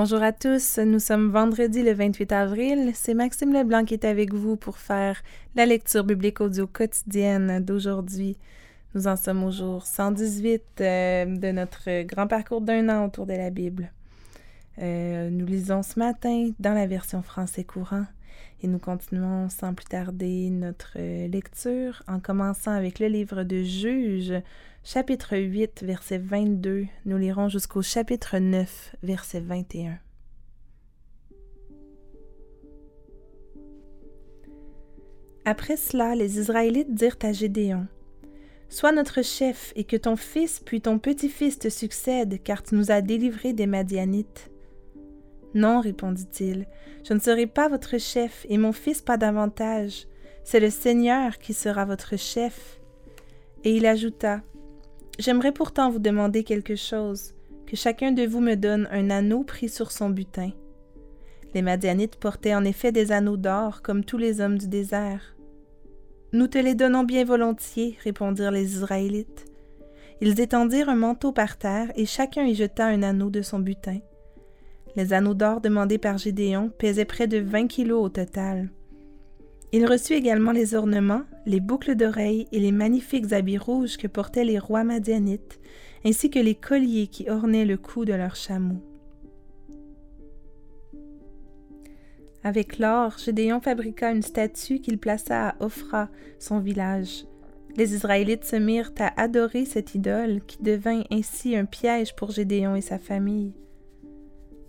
Bonjour à tous, nous sommes vendredi le 28 avril. C'est Maxime Leblanc qui est avec vous pour faire la lecture biblique audio quotidienne d'aujourd'hui. Nous en sommes au jour 118 euh, de notre grand parcours d'un an autour de la Bible. Euh, nous lisons ce matin dans la version français courant et nous continuons sans plus tarder notre euh, lecture en commençant avec le livre de Juges, chapitre 8, verset 22. Nous lirons jusqu'au chapitre 9, verset 21. Après cela, les Israélites dirent à Gédéon, Sois notre chef et que ton fils puis ton petit-fils te succèdent, car tu nous as délivrés des Madianites. Non, répondit-il, je ne serai pas votre chef, et mon fils pas davantage. C'est le Seigneur qui sera votre chef. Et il ajouta, J'aimerais pourtant vous demander quelque chose, que chacun de vous me donne un anneau pris sur son butin. Les Madianites portaient en effet des anneaux d'or, comme tous les hommes du désert. Nous te les donnons bien volontiers, répondirent les Israélites. Ils étendirent un manteau par terre, et chacun y jeta un anneau de son butin. Les anneaux d'or demandés par Gédéon pesaient près de vingt kilos au total. Il reçut également les ornements, les boucles d'oreilles et les magnifiques habits rouges que portaient les rois madianites, ainsi que les colliers qui ornaient le cou de leurs chameaux. Avec l'or, Gédéon fabriqua une statue qu'il plaça à Ophra, son village. Les Israélites se mirent à adorer cette idole qui devint ainsi un piège pour Gédéon et sa famille.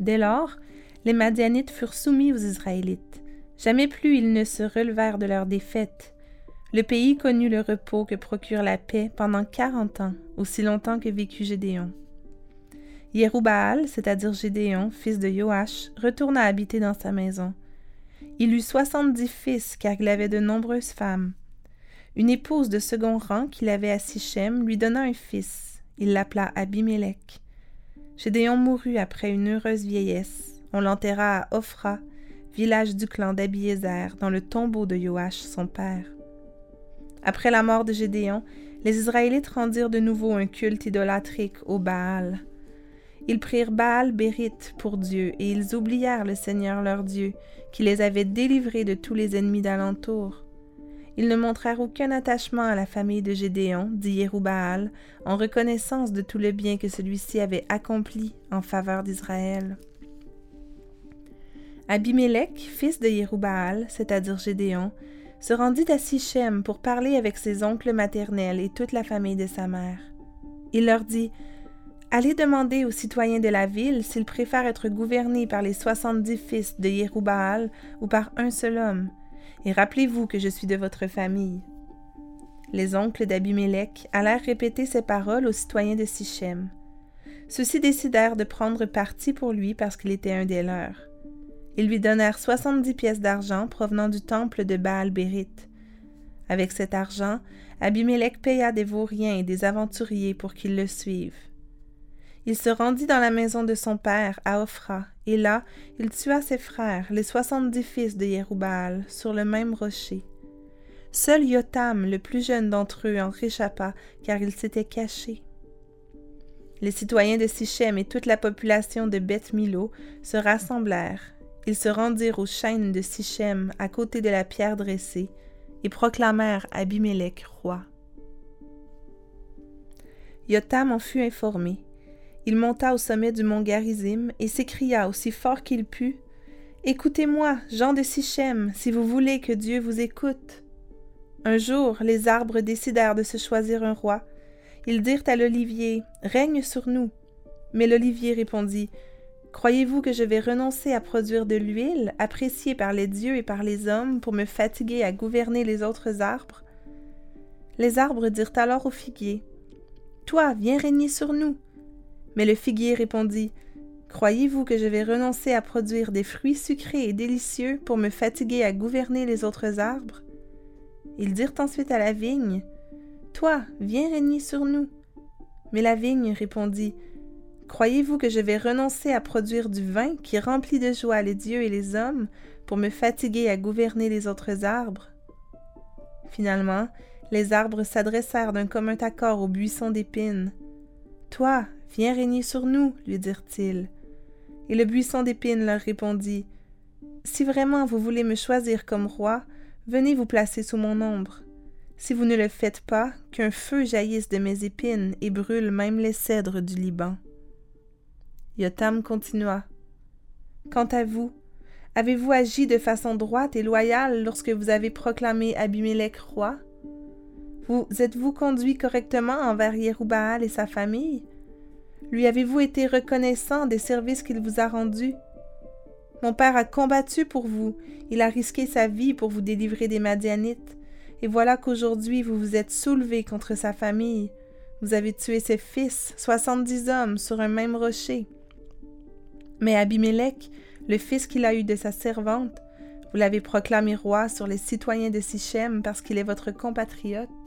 Dès lors, les Madianites furent soumis aux Israélites. Jamais plus ils ne se relevèrent de leur défaite. Le pays connut le repos que procure la paix pendant quarante ans, aussi longtemps que vécut Gédéon. Yéroubaal, c'est-à-dire Gédéon, fils de Joach, retourna habiter dans sa maison. Il eut soixante-dix fils, car il avait de nombreuses femmes. Une épouse de second rang qu'il avait à Sichem lui donna un fils. Il l'appela Abimélec. Gédéon mourut après une heureuse vieillesse. On l'enterra à Ophra, village du clan d'Abiézer, dans le tombeau de Joach, son père. Après la mort de Gédéon, les Israélites rendirent de nouveau un culte idolâtrique au Baal. Ils prirent Baal Bérite pour Dieu, et ils oublièrent le Seigneur leur Dieu, qui les avait délivrés de tous les ennemis d'alentour. Ils ne montrèrent aucun attachement à la famille de Gédéon, dit Yéroubaal, en reconnaissance de tout le bien que celui-ci avait accompli en faveur d'Israël. Abimélec, fils de Yéroubaal, c'est-à-dire Gédéon, se rendit à Sichem pour parler avec ses oncles maternels et toute la famille de sa mère. Il leur dit Allez demander aux citoyens de la ville s'ils préfèrent être gouvernés par les soixante-dix fils de Yéroubaal ou par un seul homme, et rappelez-vous que je suis de votre famille. Les oncles d'Abimélec allèrent répéter ces paroles aux citoyens de Sichem. Ceux-ci décidèrent de prendre parti pour lui parce qu'il était un des leurs. Ils lui donnèrent soixante-dix pièces d'argent provenant du temple de Baal-Bérite. Avec cet argent, Abimélec paya des vauriens et des aventuriers pour qu'ils le suivent. Il se rendit dans la maison de son père, à Ophra, et là, il tua ses frères, les soixante-dix fils de Yéroubaal, sur le même rocher. Seul Yotam, le plus jeune d'entre eux, en réchappa, car il s'était caché. Les citoyens de Sichem et toute la population de Beth Milo se rassemblèrent ils se rendirent aux chaînes de Sichem à côté de la pierre dressée et proclamèrent Abimélec roi. Yotam en fut informé. Il monta au sommet du mont Garizim et s'écria aussi fort qu'il put Écoutez-moi, gens de Sichem, si vous voulez que Dieu vous écoute. Un jour, les arbres décidèrent de se choisir un roi. Ils dirent à l'olivier Règne sur nous. Mais l'olivier répondit Croyez-vous que je vais renoncer à produire de l'huile, appréciée par les dieux et par les hommes, pour me fatiguer à gouverner les autres arbres Les arbres dirent alors au figuier Toi, viens régner sur nous. Mais le figuier répondit Croyez-vous que je vais renoncer à produire des fruits sucrés et délicieux pour me fatiguer à gouverner les autres arbres? Ils dirent ensuite à la vigne Toi, viens régner sur nous. Mais la vigne répondit Croyez-vous que je vais renoncer à produire du vin qui remplit de joie les dieux et les hommes pour me fatiguer à gouverner les autres arbres? Finalement, les arbres s'adressèrent d'un commun accord au buisson d'épines. Toi, viens régner sur nous, lui dirent-ils. Et le buisson d'épines leur répondit Si vraiment vous voulez me choisir comme roi, venez vous placer sous mon ombre. Si vous ne le faites pas, qu'un feu jaillisse de mes épines et brûle même les cèdres du Liban. Yotam continua. Quant à vous, avez-vous agi de façon droite et loyale lorsque vous avez proclamé Abimelech roi? Vous êtes-vous conduit correctement envers Yerubaal et sa famille? Lui avez-vous été reconnaissant des services qu'il vous a rendus? Mon père a combattu pour vous, il a risqué sa vie pour vous délivrer des Madianites, et voilà qu'aujourd'hui vous vous êtes soulevé contre sa famille. Vous avez tué ses fils, soixante-dix hommes, sur un même rocher. Mais Abimelech, le fils qu'il a eu de sa servante, vous l'avez proclamé roi sur les citoyens de Sichem parce qu'il est votre compatriote.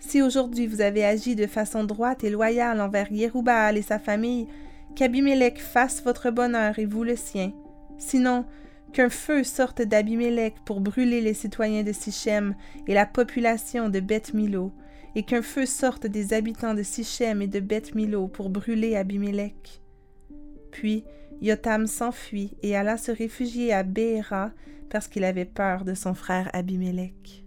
Si aujourd'hui vous avez agi de façon droite et loyale envers Yerubaal et sa famille, qu'Abimelech fasse votre bonheur et vous le sien. Sinon, qu'un feu sorte d'Abimelech pour brûler les citoyens de Sichem et la population de Beth Milo, et qu'un feu sorte des habitants de Sichem et de Beth Milo pour brûler Abimelech. Puis Yotam s'enfuit et alla se réfugier à Béhéra parce qu'il avait peur de son frère Abimelech.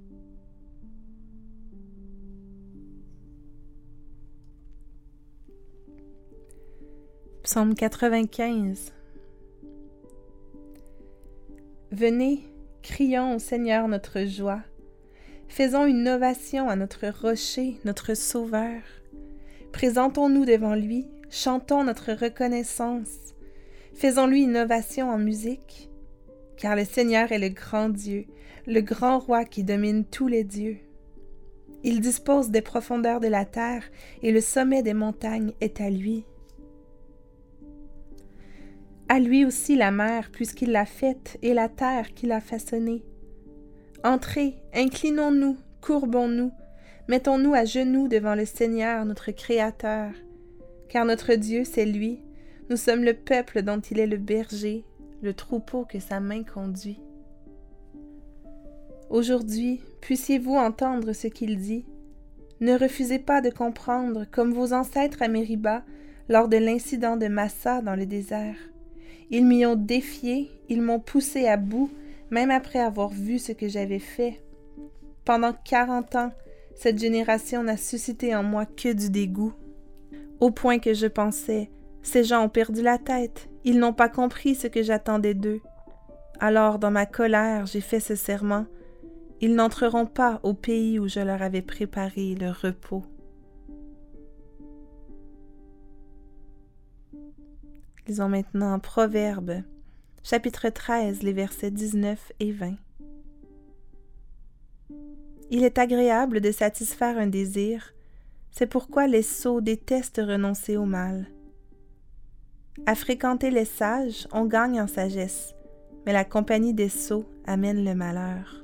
Psaume 95 Venez, crions au Seigneur notre joie. Faisons une ovation à notre rocher, notre sauveur. Présentons-nous devant lui, chantons notre reconnaissance. Faisons-lui une ovation en musique, car le Seigneur est le grand Dieu, le grand roi qui domine tous les dieux. Il dispose des profondeurs de la terre, et le sommet des montagnes est à lui. À lui aussi la mer, puisqu'il l'a faite, et la terre qu'il a façonnée. Entrez, inclinons-nous, courbons-nous, mettons-nous à genoux devant le Seigneur, notre Créateur, car notre Dieu, c'est lui. Nous sommes le peuple dont il est le berger, le troupeau que sa main conduit. Aujourd'hui, puissiez-vous entendre ce qu'il dit. Ne refusez pas de comprendre, comme vos ancêtres à Mériba, lors de l'incident de Massa dans le désert. Ils m'y ont défié, ils m'ont poussé à bout, même après avoir vu ce que j'avais fait. Pendant quarante ans, cette génération n'a suscité en moi que du dégoût. Au point que je pensais, ces gens ont perdu la tête, ils n'ont pas compris ce que j'attendais d'eux. Alors, dans ma colère, j'ai fait ce serment. Ils n'entreront pas au pays où je leur avais préparé le repos. Lisons maintenant Proverbe, chapitre 13, les versets 19 et 20. Il est agréable de satisfaire un désir, c'est pourquoi les sots détestent renoncer au mal. À fréquenter les sages, on gagne en sagesse, mais la compagnie des sots amène le malheur.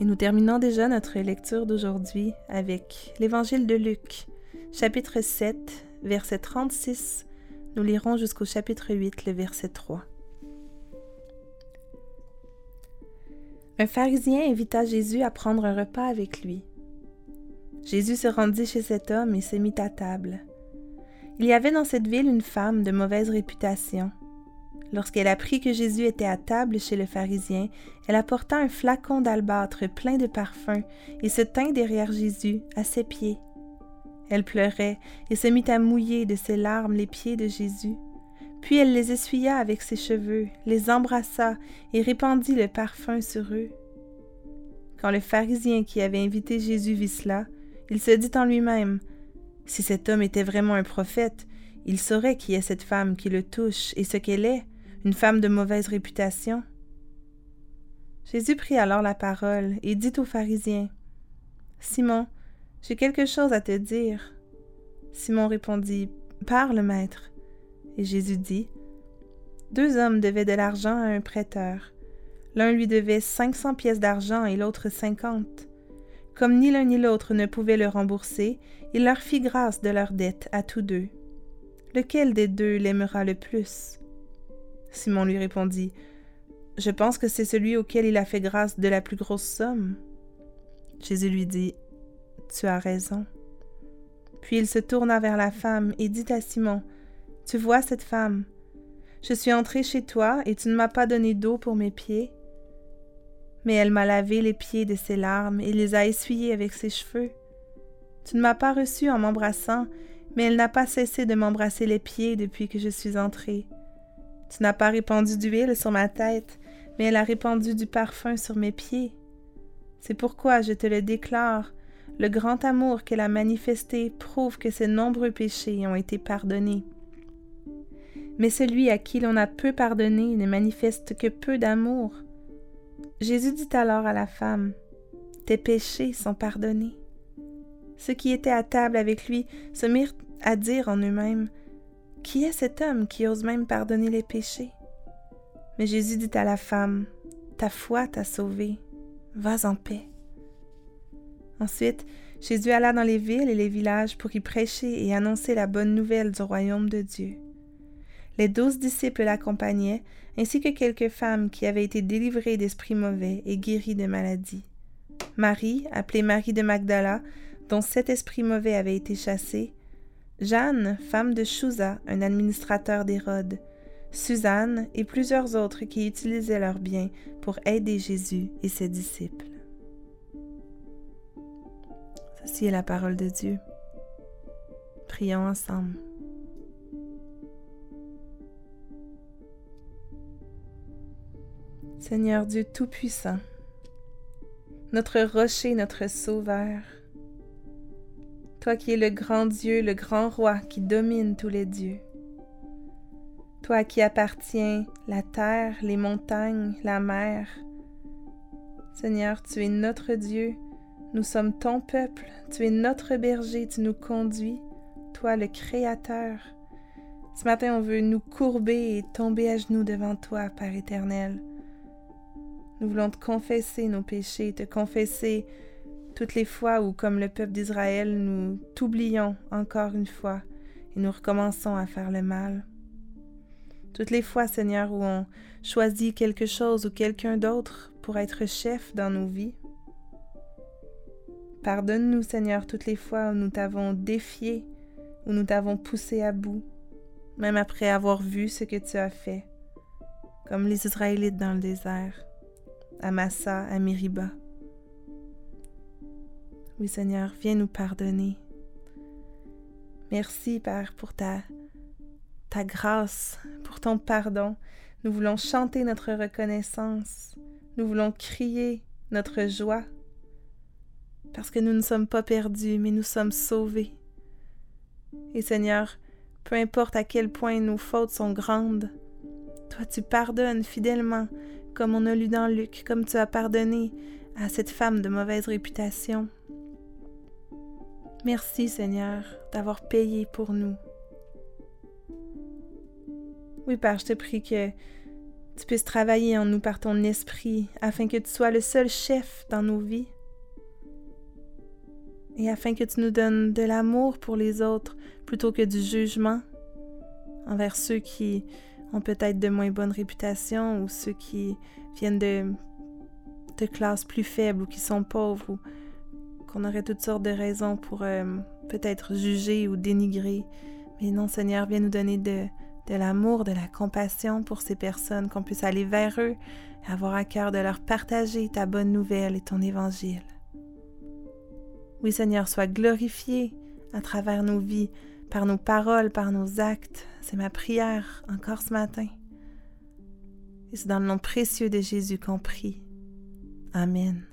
Et nous terminons déjà notre lecture d'aujourd'hui avec l'Évangile de Luc, chapitre 7, verset 36. Nous lirons jusqu'au chapitre 8, le verset 3. Un pharisien invita Jésus à prendre un repas avec lui. Jésus se rendit chez cet homme et se mit à table. Il y avait dans cette ville une femme de mauvaise réputation. Lorsqu'elle apprit que Jésus était à table chez le pharisien, elle apporta un flacon d'albâtre plein de parfums et se tint derrière Jésus, à ses pieds. Elle pleurait et se mit à mouiller de ses larmes les pieds de Jésus. Puis elle les essuya avec ses cheveux, les embrassa et répandit le parfum sur eux. Quand le pharisien qui avait invité Jésus vit cela, il se dit en lui-même Si cet homme était vraiment un prophète, il saurait qui est cette femme qui le touche et ce qu'elle est, une femme de mauvaise réputation. Jésus prit alors la parole et dit au pharisien Simon, j'ai quelque chose à te dire. Simon répondit Parle, maître. Et Jésus dit Deux hommes devaient de l'argent à un prêteur. L'un lui devait cinq cents pièces d'argent et l'autre cinquante. Comme ni l'un ni l'autre ne pouvaient le rembourser, il leur fit grâce de leur dette à tous deux. Lequel des deux l'aimera le plus? Simon lui répondit Je pense que c'est celui auquel il a fait grâce de la plus grosse somme. Jésus lui dit tu as raison. Puis il se tourna vers la femme et dit à Simon, Tu vois cette femme Je suis entré chez toi et tu ne m'as pas donné d'eau pour mes pieds. Mais elle m'a lavé les pieds de ses larmes et les a essuyés avec ses cheveux. Tu ne m'as pas reçu en m'embrassant, mais elle n'a pas cessé de m'embrasser les pieds depuis que je suis entrée. Tu n'as pas répandu d'huile sur ma tête, mais elle a répandu du parfum sur mes pieds. C'est pourquoi je te le déclare, le grand amour qu'elle a manifesté prouve que ses nombreux péchés ont été pardonnés. Mais celui à qui l'on a peu pardonné ne manifeste que peu d'amour. Jésus dit alors à la femme, Tes péchés sont pardonnés. Ceux qui étaient à table avec lui se mirent à dire en eux-mêmes, Qui est cet homme qui ose même pardonner les péchés? Mais Jésus dit à la femme, Ta foi t'a sauvée, vas en paix. Ensuite, Jésus alla dans les villes et les villages pour y prêcher et annoncer la bonne nouvelle du royaume de Dieu. Les douze disciples l'accompagnaient, ainsi que quelques femmes qui avaient été délivrées d'esprits mauvais et guéries de maladies. Marie, appelée Marie de Magdala, dont sept esprits mauvais avaient été chassés, Jeanne, femme de Chouza, un administrateur d'Hérode, Suzanne et plusieurs autres qui utilisaient leurs biens pour aider Jésus et ses disciples. Ceci est la parole de Dieu. Prions ensemble. Seigneur Dieu Tout-Puissant, notre rocher, notre sauveur, toi qui es le grand Dieu, le grand roi qui domine tous les dieux, toi qui appartient la terre, les montagnes, la mer. Seigneur, tu es notre Dieu, nous sommes ton peuple, tu es notre berger, tu nous conduis, toi le Créateur. Ce matin, on veut nous courber et tomber à genoux devant toi, Père éternel. Nous voulons te confesser nos péchés, te confesser toutes les fois où, comme le peuple d'Israël, nous t'oublions encore une fois et nous recommençons à faire le mal. Toutes les fois, Seigneur, où on choisit quelque chose ou quelqu'un d'autre pour être chef dans nos vies. Pardonne-nous, Seigneur, toutes les fois où nous t'avons défié, où nous t'avons poussé à bout, même après avoir vu ce que tu as fait, comme les Israélites dans le désert, à Massa, à Miriba. Oui, Seigneur, viens nous pardonner. Merci, Père, pour ta grâce, pour ton pardon. Nous voulons chanter notre reconnaissance. Nous voulons crier notre joie. Parce que nous ne sommes pas perdus, mais nous sommes sauvés. Et Seigneur, peu importe à quel point nos fautes sont grandes, toi tu pardonnes fidèlement, comme on a lu dans Luc, comme tu as pardonné à cette femme de mauvaise réputation. Merci Seigneur d'avoir payé pour nous. Oui, Père, je te prie que tu puisses travailler en nous par ton esprit, afin que tu sois le seul chef dans nos vies. Et afin que tu nous donnes de l'amour pour les autres plutôt que du jugement envers ceux qui ont peut-être de moins bonne réputation ou ceux qui viennent de, de classes plus faibles ou qui sont pauvres qu'on aurait toutes sortes de raisons pour euh, peut-être juger ou dénigrer. Mais non, Seigneur, viens nous donner de, de l'amour, de la compassion pour ces personnes, qu'on puisse aller vers eux et avoir à cœur de leur partager ta bonne nouvelle et ton évangile. Oui Seigneur, sois glorifié à travers nos vies, par nos paroles, par nos actes. C'est ma prière encore ce matin. Et c'est dans le nom précieux de Jésus qu'on prie. Amen.